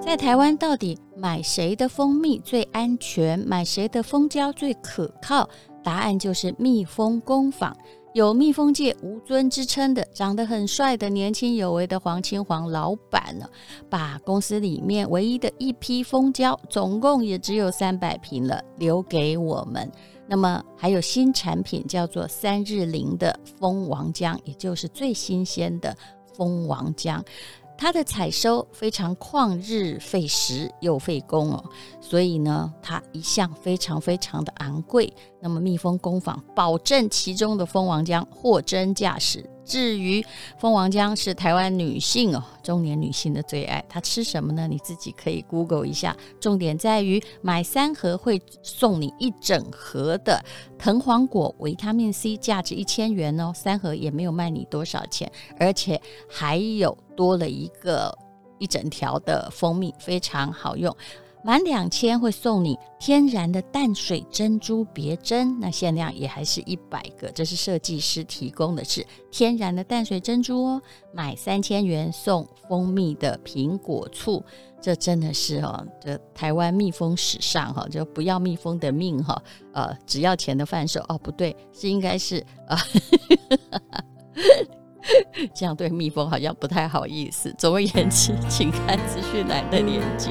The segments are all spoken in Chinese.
在台湾，到底买谁的蜂蜜最安全？买谁的蜂胶最可靠？答案就是蜜蜂工坊。有蜜蜂界吴尊之称的，长得很帅的年轻有为的黄清煌老板呢，把公司里面唯一的一批蜂胶，总共也只有三百瓶了，留给我们。那么还有新产品叫做三日龄的蜂王浆，也就是最新鲜的蜂王浆。它的采收非常旷日费时又费工哦，所以呢，它一向非常非常的昂贵。那么蜜蜂工坊保证其中的蜂王浆货真价实。至于蜂王浆是台湾女性哦，中年女性的最爱。她吃什么呢？你自己可以 Google 一下。重点在于买三盒会送你一整盒的藤黄果维他命 C，价值一千元哦。三盒也没有卖你多少钱，而且还有多了一个一整条的蜂蜜，非常好用。满两千会送你天然的淡水珍珠别针，那限量也还是一百个，这是设计师提供的，是天然的淡水珍珠哦。买三千元送蜂蜜的苹果醋，这真的是哦，这台湾蜜蜂史上哈，就不要蜜蜂的命哈，呃，只要钱的贩售哦，不对，是应该是啊，这样对蜜蜂好像不太好意思。总而言之，请看资讯栏的链接。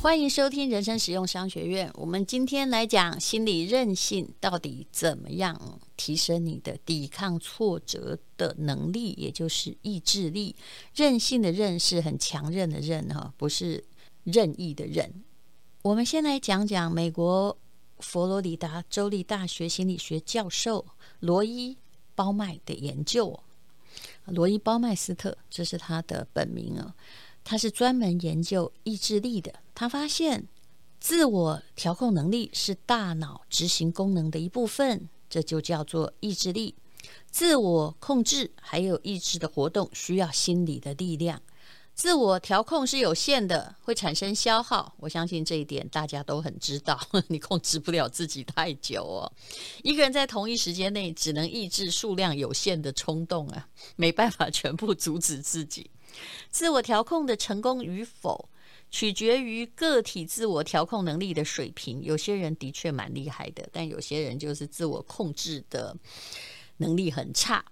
欢迎收听人生实用商学院。我们今天来讲心理韧性到底怎么样提升你的抵抗挫折的能力，也就是意志力。韧性的韧是很强韧的韧哈，不是任意的韧。我们先来讲讲美国佛罗里达州立大学心理学教授。罗伊·鲍麦的研究，罗伊·包麦斯特，这是他的本名哦。他是专门研究意志力的。他发现，自我调控能力是大脑执行功能的一部分，这就叫做意志力。自我控制还有意志的活动，需要心理的力量。自我调控是有限的，会产生消耗。我相信这一点大家都很知道。你控制不了自己太久哦。一个人在同一时间内只能抑制数量有限的冲动啊，没办法全部阻止自己。自我调控的成功与否，取决于个体自我调控能力的水平。有些人的确蛮厉害的，但有些人就是自我控制的能力很差。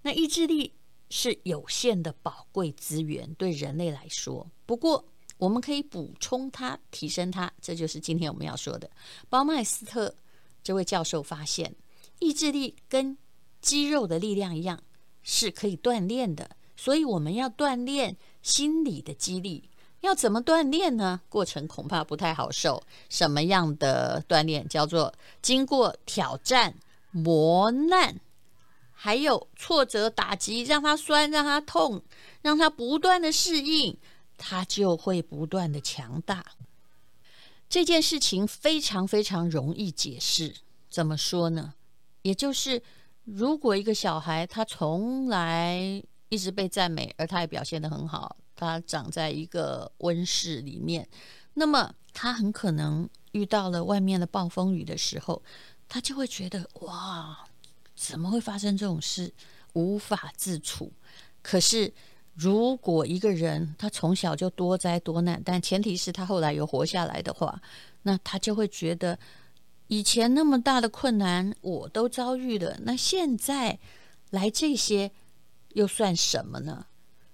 那意志力。是有限的宝贵资源，对人类来说。不过，我们可以补充它，提升它。这就是今天我们要说的。包麦斯特这位教授发现，意志力跟肌肉的力量一样，是可以锻炼的。所以，我们要锻炼心理的肌力。要怎么锻炼呢？过程恐怕不太好受。什么样的锻炼？叫做经过挑战、磨难。还有挫折打击，让他酸，让他痛，让他不断的适应，他就会不断的强大。这件事情非常非常容易解释，怎么说呢？也就是，如果一个小孩他从来一直被赞美，而他也表现得很好，他长在一个温室里面，那么他很可能遇到了外面的暴风雨的时候，他就会觉得哇。怎么会发生这种事？无法自处。可是，如果一个人他从小就多灾多难，但前提是他后来有活下来的话，那他就会觉得以前那么大的困难我都遭遇了，那现在来这些又算什么呢？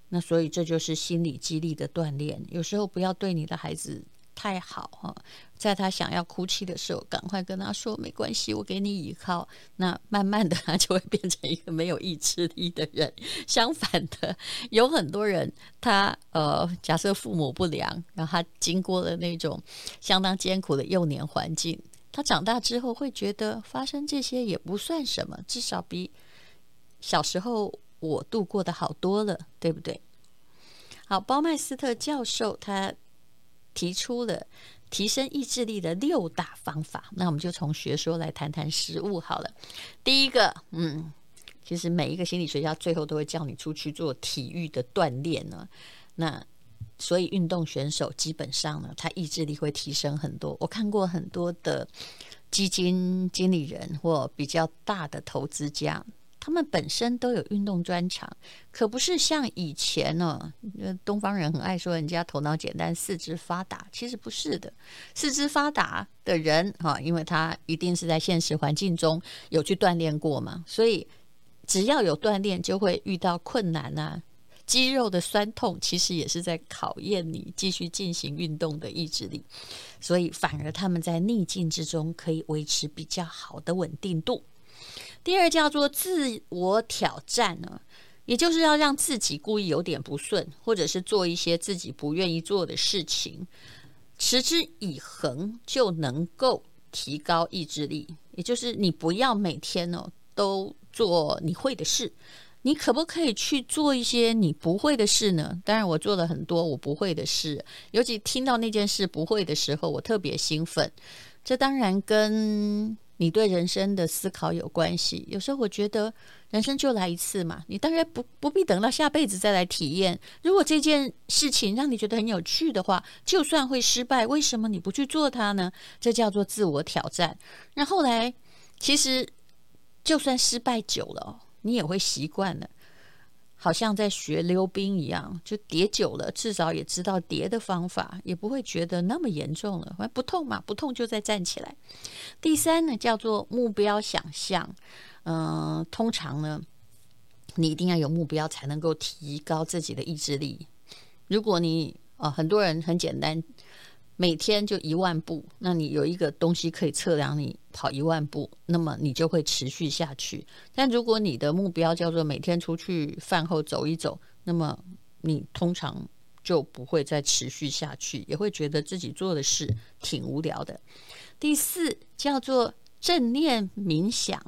那所以这就是心理激励的锻炼。有时候不要对你的孩子太好哈，在他想要哭泣的时候，赶快跟他说没关系，我给你依靠。那慢慢的，他就会变成一个没有意志力的人。相反的，有很多人，他呃，假设父母不良，然后他经过了那种相当艰苦的幼年环境，他长大之后会觉得发生这些也不算什么，至少比小时候我度过的好多了，对不对？好，鲍麦斯特教授他提出了提升意志力的六大方法。那我们就从学说来谈谈实物好了。第一个，嗯，其实每一个心理学家最后都会叫你出去做体育的锻炼呢。那所以运动选手基本上呢，他意志力会提升很多。我看过很多的基金经理人或比较大的投资家。他们本身都有运动专长，可不是像以前呢。东方人很爱说人家头脑简单、四肢发达，其实不是的。四肢发达的人哈，因为他一定是在现实环境中有去锻炼过嘛，所以只要有锻炼，就会遇到困难啊。肌肉的酸痛其实也是在考验你继续进行运动的意志力，所以反而他们在逆境之中可以维持比较好的稳定度。第二叫做自我挑战呢，也就是要让自己故意有点不顺，或者是做一些自己不愿意做的事情，持之以恒就能够提高意志力。也就是你不要每天哦都做你会的事，你可不可以去做一些你不会的事呢？当然，我做了很多我不会的事，尤其听到那件事不会的时候，我特别兴奋。这当然跟你对人生的思考有关系。有时候我觉得人生就来一次嘛，你当然不不必等到下辈子再来体验。如果这件事情让你觉得很有趣的话，就算会失败，为什么你不去做它呢？这叫做自我挑战。那后来其实就算失败久了，你也会习惯了。好像在学溜冰一样，就跌久了，至少也知道跌的方法，也不会觉得那么严重了。反正不痛嘛，不痛就再站起来。第三呢，叫做目标想象。嗯、通常呢，你一定要有目标，才能够提高自己的意志力。如果你啊、呃，很多人很简单。每天就一万步，那你有一个东西可以测量你跑一万步，那么你就会持续下去。但如果你的目标叫做每天出去饭后走一走，那么你通常就不会再持续下去，也会觉得自己做的事挺无聊的。第四叫做正念冥想，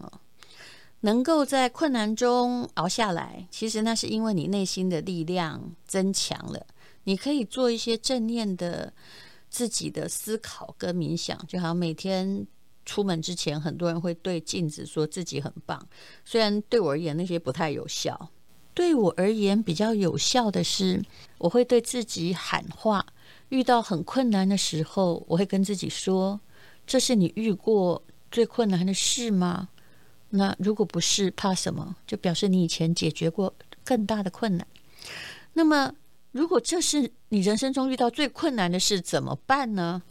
能够在困难中熬下来，其实那是因为你内心的力量增强了，你可以做一些正念的。自己的思考跟冥想，就好像每天出门之前，很多人会对镜子说自己很棒。虽然对我而言那些不太有效，对我而言比较有效的是，我会对自己喊话。遇到很困难的时候，我会跟自己说：“这是你遇过最困难的事吗？”那如果不是，怕什么？就表示你以前解决过更大的困难。那么。如果这是你人生中遇到最困难的事，怎么办呢？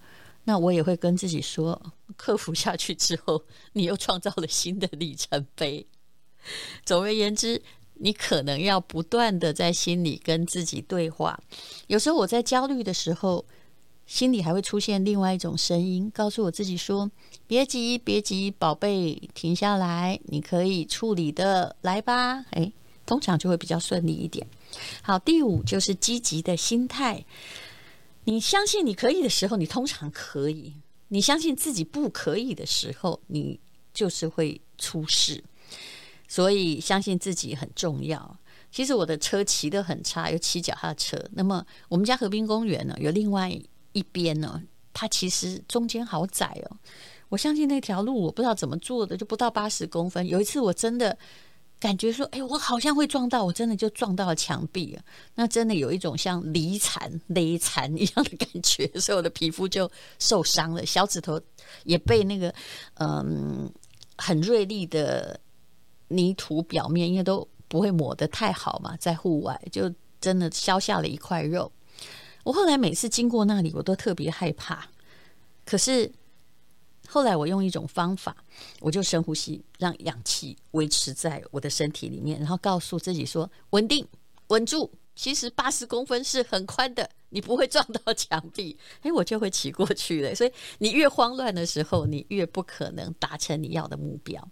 那我也会跟自己说，克服下去之后，你又创造了新的里程碑。总而言之，你可能要不断的在心里跟自己对话。有时候我在焦虑的时候，心里还会出现另外一种声音，告诉我自己说：“别急，别急，宝贝，停下来，你可以处理的，来吧。”诶，通常就会比较顺利一点。好，第五就是积极的心态。你相信你可以的时候，你通常可以；你相信自己不可以的时候，你就是会出事。所以，相信自己很重要。其实我的车骑得很差，又骑脚踏车。那么，我们家河滨公园呢，有另外一边呢，它其实中间好窄哦。我相信那条路，我不知道怎么做的，就不到八十公分。有一次，我真的。感觉说，哎，我好像会撞到，我真的就撞到了墙壁啊！那真的有一种像离残、勒残一样的感觉，所以我的皮肤就受伤了，小指头也被那个嗯很锐利的泥土表面，因为都不会抹得太好嘛，在户外就真的削下了一块肉。我后来每次经过那里，我都特别害怕，可是。后来我用一种方法，我就深呼吸，让氧气维持在我的身体里面，然后告诉自己说：稳定、稳住。其实八十公分是很宽的，你不会撞到墙壁，哎，我就会骑过去了。所以你越慌乱的时候，你越不可能达成你要的目标。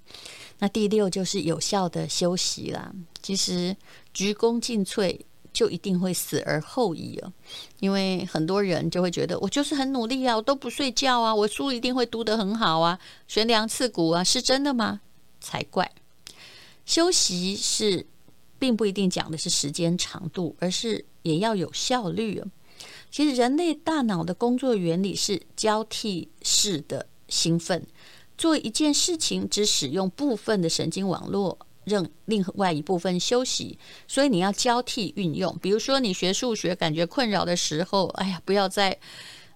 那第六就是有效的休息啦。其实鞠躬尽瘁就一定会死而后已哦，因为很多人就会觉得我就是很努力啊，我都不睡觉啊，我书一定会读得很好啊，悬梁刺股啊，是真的吗？才怪！休息是并不一定讲的是时间长度，而是也要有效率哦。其实人类大脑的工作原理是交替式的兴奋。做一件事情，只使用部分的神经网络，任另外一部分休息，所以你要交替运用。比如说，你学数学感觉困扰的时候，哎呀，不要再。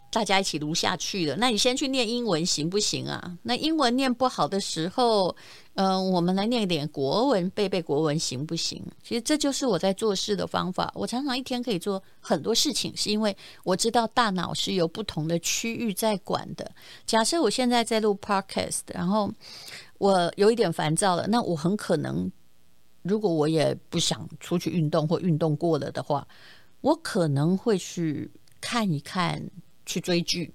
大家一起读下去了，那你先去念英文行不行啊？那英文念不好的时候，嗯、呃，我们来念一点国文，背背国文行不行？其实这就是我在做事的方法。我常常一天可以做很多事情，是因为我知道大脑是由不同的区域在管的。假设我现在在录 podcast，然后我有一点烦躁了，那我很可能，如果我也不想出去运动或运动过了的话，我可能会去看一看。去追剧，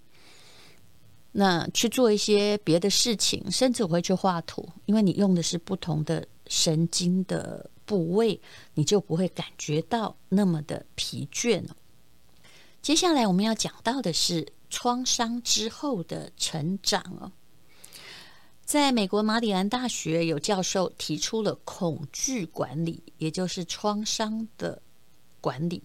那去做一些别的事情，甚至我会去画图，因为你用的是不同的神经的部位，你就不会感觉到那么的疲倦。接下来我们要讲到的是创伤之后的成长哦。在美国马里兰大学有教授提出了恐惧管理，也就是创伤的管理。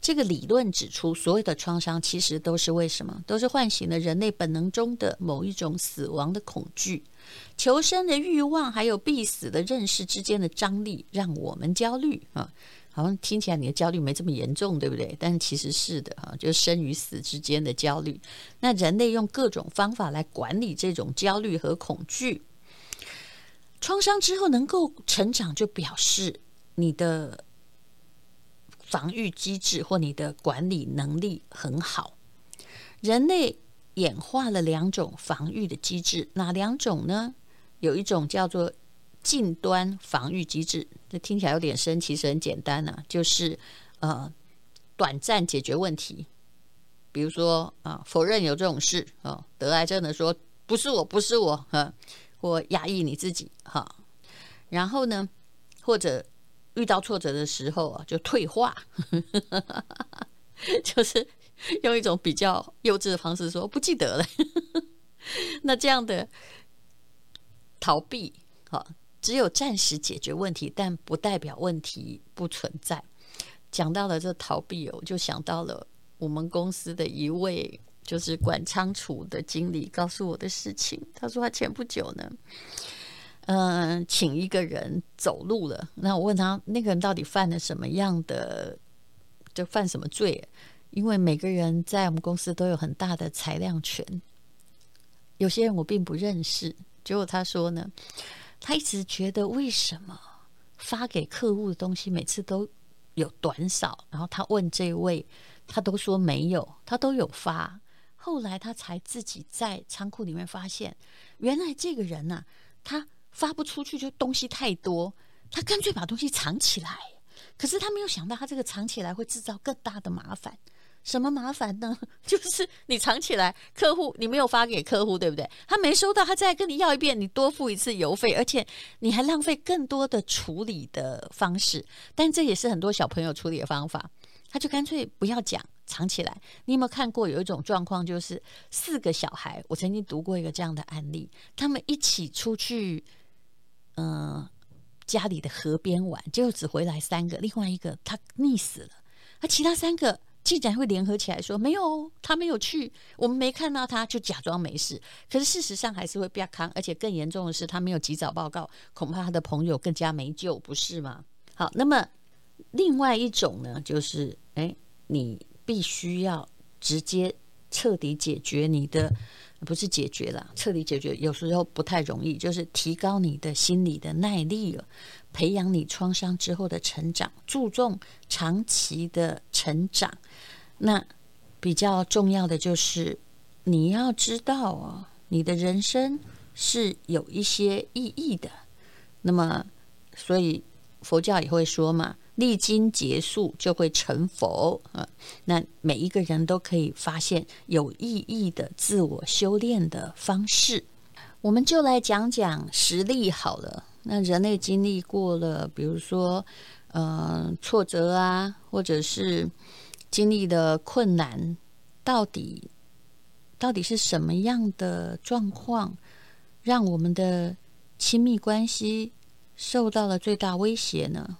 这个理论指出，所有的创伤其实都是为什么？都是唤醒了人类本能中的某一种死亡的恐惧、求生的欲望，还有必死的认识之间的张力，让我们焦虑啊！好像听起来你的焦虑没这么严重，对不对？但是其实是的哈，就是生与死之间的焦虑。那人类用各种方法来管理这种焦虑和恐惧。创伤之后能够成长，就表示你的。防御机制或你的管理能力很好。人类演化了两种防御的机制，哪两种呢？有一种叫做近端防御机制，这听起来有点深，其实很简单啊，就是呃短暂解决问题。比如说啊、否认有这种事啊、呃，得癌症的说不是我，不是我，哈、呃，或压抑你自己哈、然后呢，或者。遇到挫折的时候啊，就退化，就是用一种比较幼稚的方式说不记得了。那这样的逃避，啊，只有暂时解决问题，但不代表问题不存在。讲到了这逃避哦，我就想到了我们公司的一位就是管仓储的经理告诉我的事情。他说他前不久呢。嗯、请一个人走路了。那我问他，那个人到底犯了什么样的，就犯什么罪？因为每个人在我们公司都有很大的裁量权。有些人我并不认识。结果他说呢，他一直觉得为什么发给客户的东西每次都有短少？然后他问这位，他都说没有，他都有发。后来他才自己在仓库里面发现，原来这个人呐、啊，他。发不出去就东西太多，他干脆把东西藏起来。可是他没有想到，他这个藏起来会制造更大的麻烦。什么麻烦呢？就是你藏起来，客户你没有发给客户，对不对？他没收到，他再跟你要一遍，你多付一次邮费，而且你还浪费更多的处理的方式。但这也是很多小朋友处理的方法，他就干脆不要讲。藏起来，你有没有看过有一种状况，就是四个小孩，我曾经读过一个这样的案例，他们一起出去，嗯、家里的河边玩，结果只回来三个，另外一个他溺死了，而其他三个竟然会联合起来说没有，他没有去，我们没看到他，就假装没事，可是事实上还是会被康，而且更严重的是他没有及早报告，恐怕他的朋友更加没救，不是吗？好，那么另外一种呢，就是哎，你。必须要直接彻底解决你的，不是解决了，彻底解决有时候不太容易，就是提高你的心理的耐力了，培养你创伤之后的成长，注重长期的成长。那比较重要的就是你要知道哦，你的人生是有一些意义的。那么，所以佛教也会说嘛，历经结束就会成佛啊。那每一个人都可以发现有意义的自我修炼的方式。我们就来讲讲实例好了。那人类经历过了，比如说，呃，挫折啊，或者是经历的困难，到底到底是什么样的状况，让我们的亲密关系受到了最大威胁呢？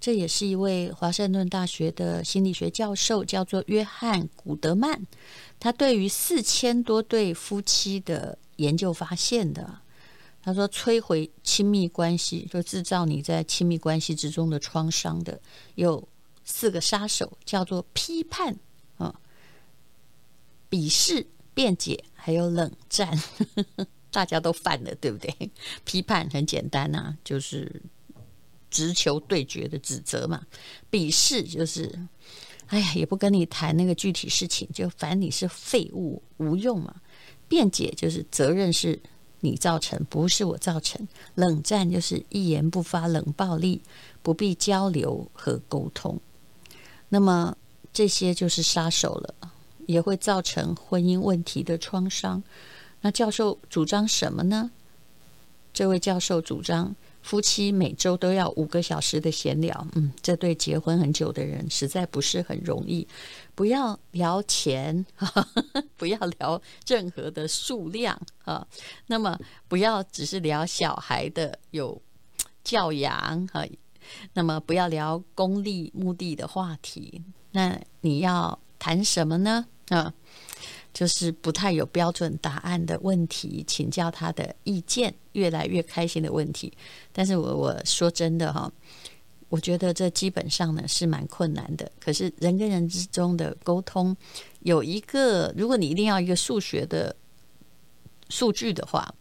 这也是一位华盛顿大学的心理学教授，叫做约翰·古德曼，他对于四千多对夫妻的研究发现的。他说：“摧毁亲密关系，就制造你在亲密关系之中的创伤的，有四个杀手，叫做批判啊、鄙视、辩解，还有冷战。大家都犯了，对不对？批判很简单呐、就是直球对决的指责嘛。鄙视就是，哎呀，也不跟你谈那个具体事情，就反正你是废物，无用嘛。辩解就是责任是。”你造成，不是我造成。冷战就是一言不发，冷暴力，不必交流和沟通。那么这些就是杀手了，也会造成婚姻问题的创伤。那教授主张什么呢？这位教授主张。夫妻每周都要五个小时的闲聊，嗯，这对结婚很久的人实在不是很容易。不要聊钱，不要聊任何的数量啊。那么不要只是聊小孩的有教养啊。那么不要聊功利目的的话题。那你要谈什么呢？啊？就是不太有标准答案的问题，请教他的意见，越来越开心的问题。但是我我说真的哈，我觉得这基本上呢是蛮困难的。可是人跟人之中的沟通，有一个，如果你一定要一个数学的数据的话，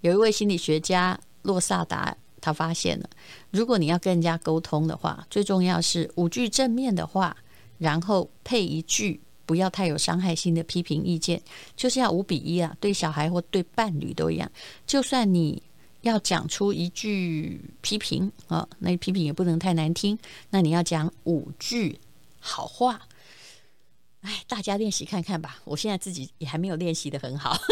有一位心理学家洛萨达他发现了，如果你要跟人家沟通的话，最重要是五句正面的话，然后配一句。不要太有伤害性的批评意见，就是要五比一啊，对小孩或对伴侣都一样。就算你要讲出一句批评啊，那批评也不能太难听。那你要讲五句好话。哎，大家练习看看吧。我现在自己也还没有练习得很好。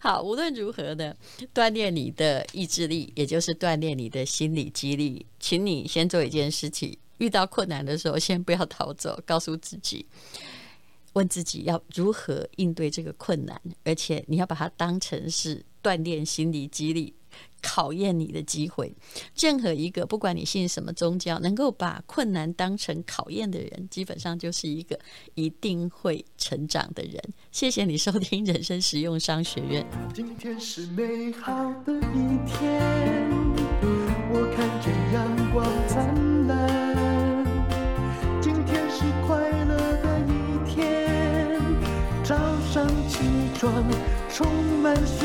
好，无论如何呢，锻炼你的意志力，也就是锻炼你的心理激励，请你先做一件事情。遇到困难的时候，先不要逃走，告诉自己，问自己要如何应对这个困难，而且你要把它当成是锻炼心理激励、考验你的机会。任何一个不管你信什么宗教，能够把困难当成考验的人，基本上就是一个一定会成长的人。谢谢你收听人生实用商学院。今天是美好的一天，我看见阳光灿烂。今天是快乐的一天，早上起床充满希，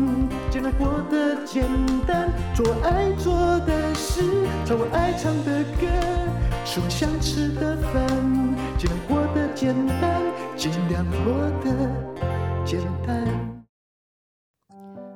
过得简单，做爱做的事，唱我爱唱的歌。吃我想吃的饭，尽量过得简单，尽量过得简单。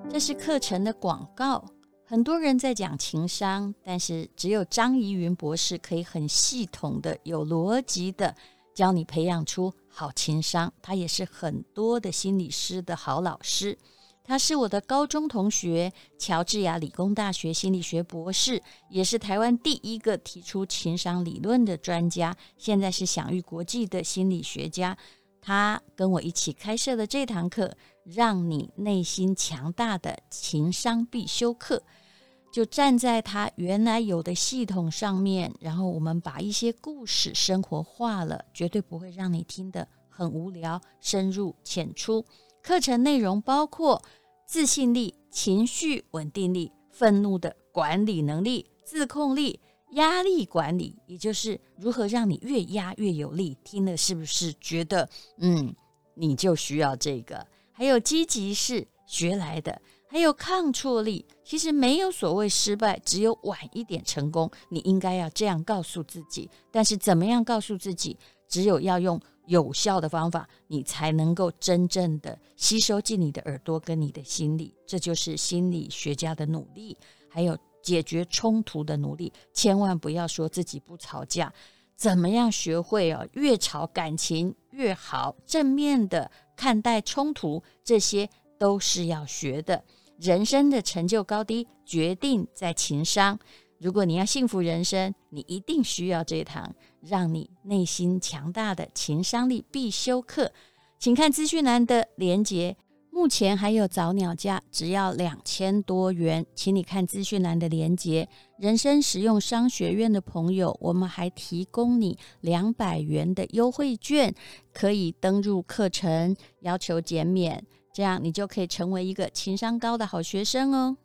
这是课程的广告。很多人在讲情商，但是只有张怡云博士可以很系统的、有逻辑的教你培养出。好情商，他也是很多的心理师的好老师。他是我的高中同学，乔治亚理工大学心理学博士，也是台湾第一个提出情商理论的专家。现在是享誉国际的心理学家。他跟我一起开设了这堂课，让你内心强大的情商必修课。就站在他原来有的系统上面，然后我们把一些故事生活化了，绝对不会让你听得很无聊。深入浅出，课程内容包括自信力、情绪稳定力、愤怒的管理能力、自控力、压力管理，也就是如何让你越压越有力。听了是不是觉得，嗯，你就需要这个？还有积极是学来的，还有抗挫力。其实没有所谓失败，只有晚一点成功。你应该要这样告诉自己。但是怎么样告诉自己？只有要用有效的方法，你才能够真正的吸收进你的耳朵跟你的心里。这就是心理学家的努力，还有解决冲突的努力。千万不要说自己不吵架，怎么样学会哦？越吵感情越好，正面的看待冲突，这些都是要学的。人生的成就高低决定在情商。如果你要幸福人生，你一定需要这堂让你内心强大的情商力必修课。请看资讯栏的连接，目前还有早鸟价，只要两千多元。请你看资讯栏的连接。人生实用商学院的朋友，我们还提供你两百元的优惠券，可以登入课程，要求减免。这样你就可以成为一个情商高的好学生哦。